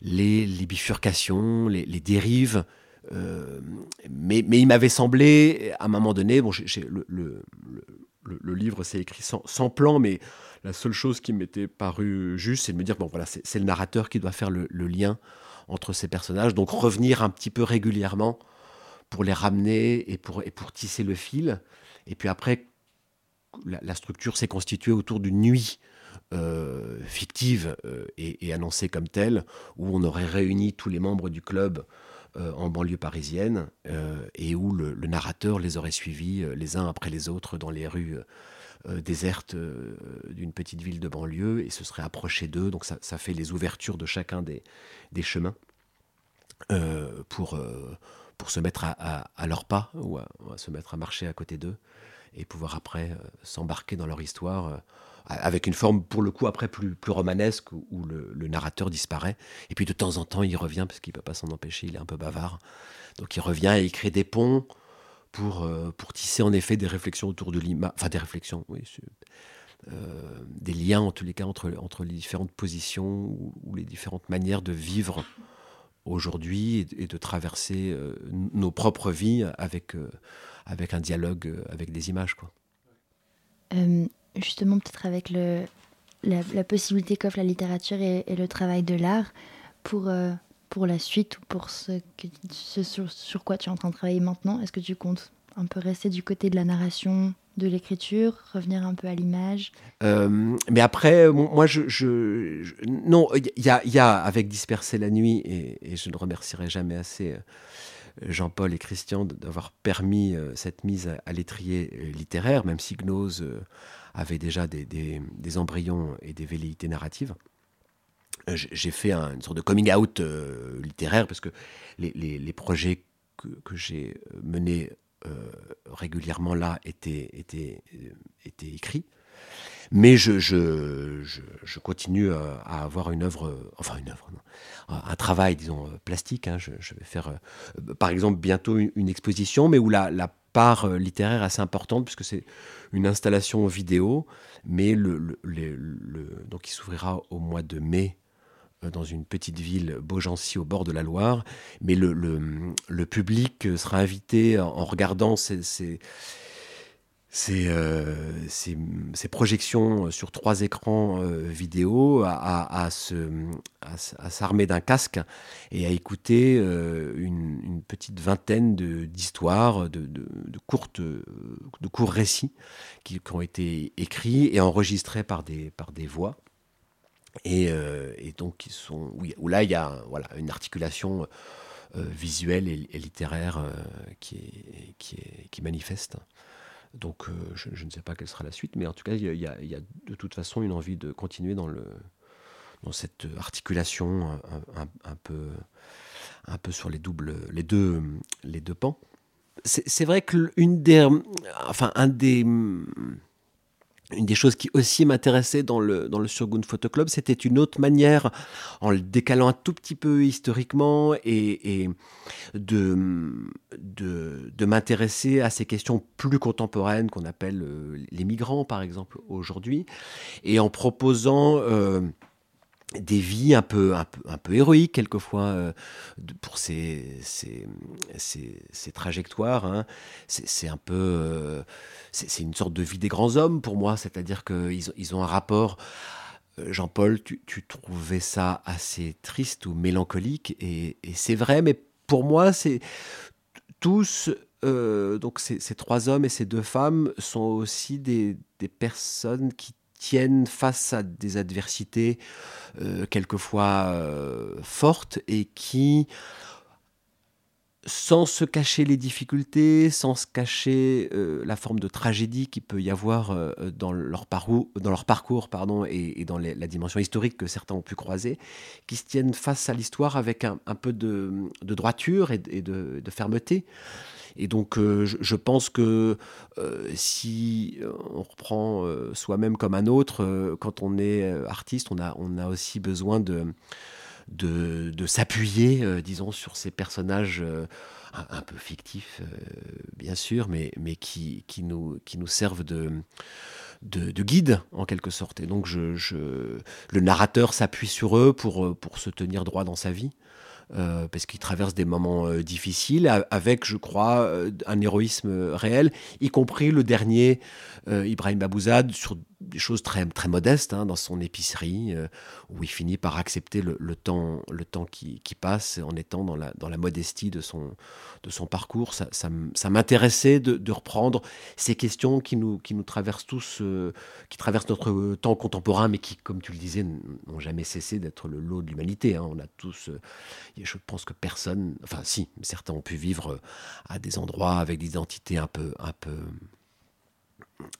les, les bifurcations, les, les dérives. Euh, mais, mais il m'avait semblé, à un moment donné, bon, le, le, le, livre s'est écrit sans, sans, plan, mais la seule chose qui m'était paru juste, c'est de me dire, bon voilà, c'est le narrateur qui doit faire le lien entre ces personnages, donc revenir un petit peu régulièrement pour les ramener et pour, et pour tisser le fil. Et puis après, la, structure s'est constituée autour d'une nuit euh, fictive euh, et, annoncée comme telle, où on aurait réuni tous les membres du club euh, en banlieue parisienne et où le, narrateur les aurait suivis les uns après les autres dans les rues déserte d'une petite ville de banlieue et se serait approché d'eux. Donc ça, fait les ouvertures de chacun des, des chemins pour, pour se mettre à, à, leurs pas ou à, se mettre à marcher à côté d'eux et pouvoir après s'embarquer dans leur histoire avec une forme pour le coup après plus, plus romanesque où, le, narrateur disparaît. Et puis de temps en temps il revient parce qu'il ne peut pas s'en empêcher, il est un peu bavard. Donc il revient et il crée des ponts pour, euh, pour tisser en effet des réflexions autour de l'image, enfin des réflexions, oui, euh, des liens en tous les cas entre, entre les différentes positions ou, les différentes manières de vivre aujourd'hui et, de traverser euh, nos propres vies avec, avec un dialogue avec des images. Quoi justement peut-être avec le, la, possibilité qu'offre la littérature et, le travail de l'art pour, euh, pour la suite ou pour ce, ce sur, quoi tu es en train de travailler maintenant Est-ce que tu comptes un peu rester du côté de la narration, de l'écriture, revenir un peu à l'image euh, Mais après, moi, je, je, non, il y a, y a, avec Disperser la nuit, et, je ne remercierai jamais assez. Euh, Jean-Paul et Christian d'avoir permis cette mise à, l'étrier littéraire, même si Gnose avait déjà des, embryons et des velléités narratives. Euh, j'ai fait une sorte de coming out euh, littéraire parce que les, projets que, j'ai menés euh, régulièrement là étaient, étaient, étaient écrits. Mais je, je, je, continue à avoir une œuvre, enfin une œuvre, un travail, disons, plastique. Hein. Je, vais faire, par exemple, bientôt une, exposition, mais où la, la part littéraire assez importante, puisque c'est une installation vidéo, mais le, donc il s'ouvrira au mois de mai euh, dans une petite ville, Beaugency, au bord de la Loire. Mais le, public sera invité en regardant euh, ces, projections sur trois écrans euh, vidéo à, s'armer d'un casque et à écouter euh, une, petite vingtaine d'histoires, de, courts récits qui, ont été écrits et enregistrés par des voix. Et, et donc, ils sont, où là, il y a voilà, une articulation visuelle et, littéraire qui, est, qui, qui manifeste. Donc euh, je, ne sais pas quelle sera la suite, mais en tout cas, il y, a, de toute façon une envie de continuer dans, le, dans cette articulation un, peu, un peu sur les, doubles, les, deux, les deux pans. C'est vrai que une des, enfin, un des une des choses qui aussi m'intéressait dans le, dans le Surgun Photo Club, c'était une autre manière, en le décalant un tout petit peu historiquement, et, de, de, m'intéresser à ces questions plus contemporaines qu'on appelle euh, les migrants, par exemple, aujourd'hui, et en proposant... Euh, des vies un peu, un peu, un peu héroïques quelquefois euh, pour ces, ces, ces, trajectoires. Hein. C'est un peu, euh, c'est une sorte de vie des grands hommes pour moi, c'est-à-dire qu'ils ils ont un rapport. Euh, Jean-Paul, tu, tu, trouvais ça assez triste ou mélancolique, et, et c'est vrai, mais pour moi, c'est tous, donc ces, ces, trois hommes et ces deux femmes sont aussi des, des personnes qui tiennent face à des adversités euh, quelquefois euh, fortes et qui, sans se cacher les difficultés, sans se cacher euh, la forme de tragédie qui peut y avoir dans, leur parcours, pardon, et, dans la dimension historique que certains ont pu croiser, qui se tiennent face à l'histoire avec un, peu de, droiture et, de fermeté. Et donc, euh, je, pense que euh, si on reprend euh, soi-même comme un autre, quand on est artiste, on a, aussi besoin de, de, s'appuyer, disons, sur ces personnages un, peu fictifs, bien sûr, mais, mais qui, qui, nous, qui nous servent de, de, guide, en quelque sorte. Et donc, je, le narrateur s'appuie sur eux pour, pour se tenir droit dans sa vie. Euh, parce qu'il traverse des moments euh, difficiles, avec, je crois, euh, un héroïsme réel, y compris le dernier, Ibrahim Babouzad, sur des choses très, très modestes hein, dans son épicerie, euh, où il finit par accepter le, temps, le temps qui, passe en étant dans la, dans la modestie de son, de son parcours. Ça, m'intéressait de, reprendre ces questions qui nous, qui nous traversent tous, euh, qui traversent notre temps contemporain, mais qui, comme tu le disais, n'ont jamais cessé d'être le lot de l'humanité. Hein. On a tous, euh, je pense que personne, enfin si, certains ont pu vivre à des endroits avec des identités un peu, un peu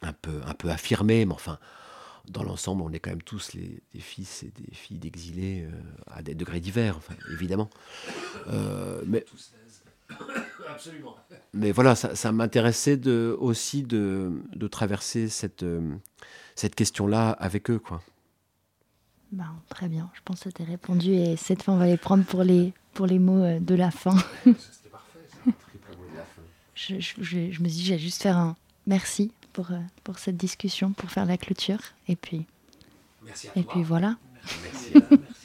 un peu, un peu affirmé, mais enfin, dans l'ensemble, on est quand même tous les, des fils et des filles d'exilés euh, à des degrés divers, enfin, évidemment. Euh, mais, [COUGHS] Absolument. mais voilà, ça, ça m'intéressait de, aussi de, de traverser cette, euh, cette question-là avec eux, quoi. Ben, très bien, je pense que tu répondu et cette fois on va les prendre pour les, pour les mots euh, de la fin. C'était parfait, ça. Triple mot de la fin. Je, je- je- je me suis dit, j'ai juste faire un merci pour, euh, pour cette discussion, pour faire la clôture. Et puis, Merci à et toi. puis voilà. Merci. Merci.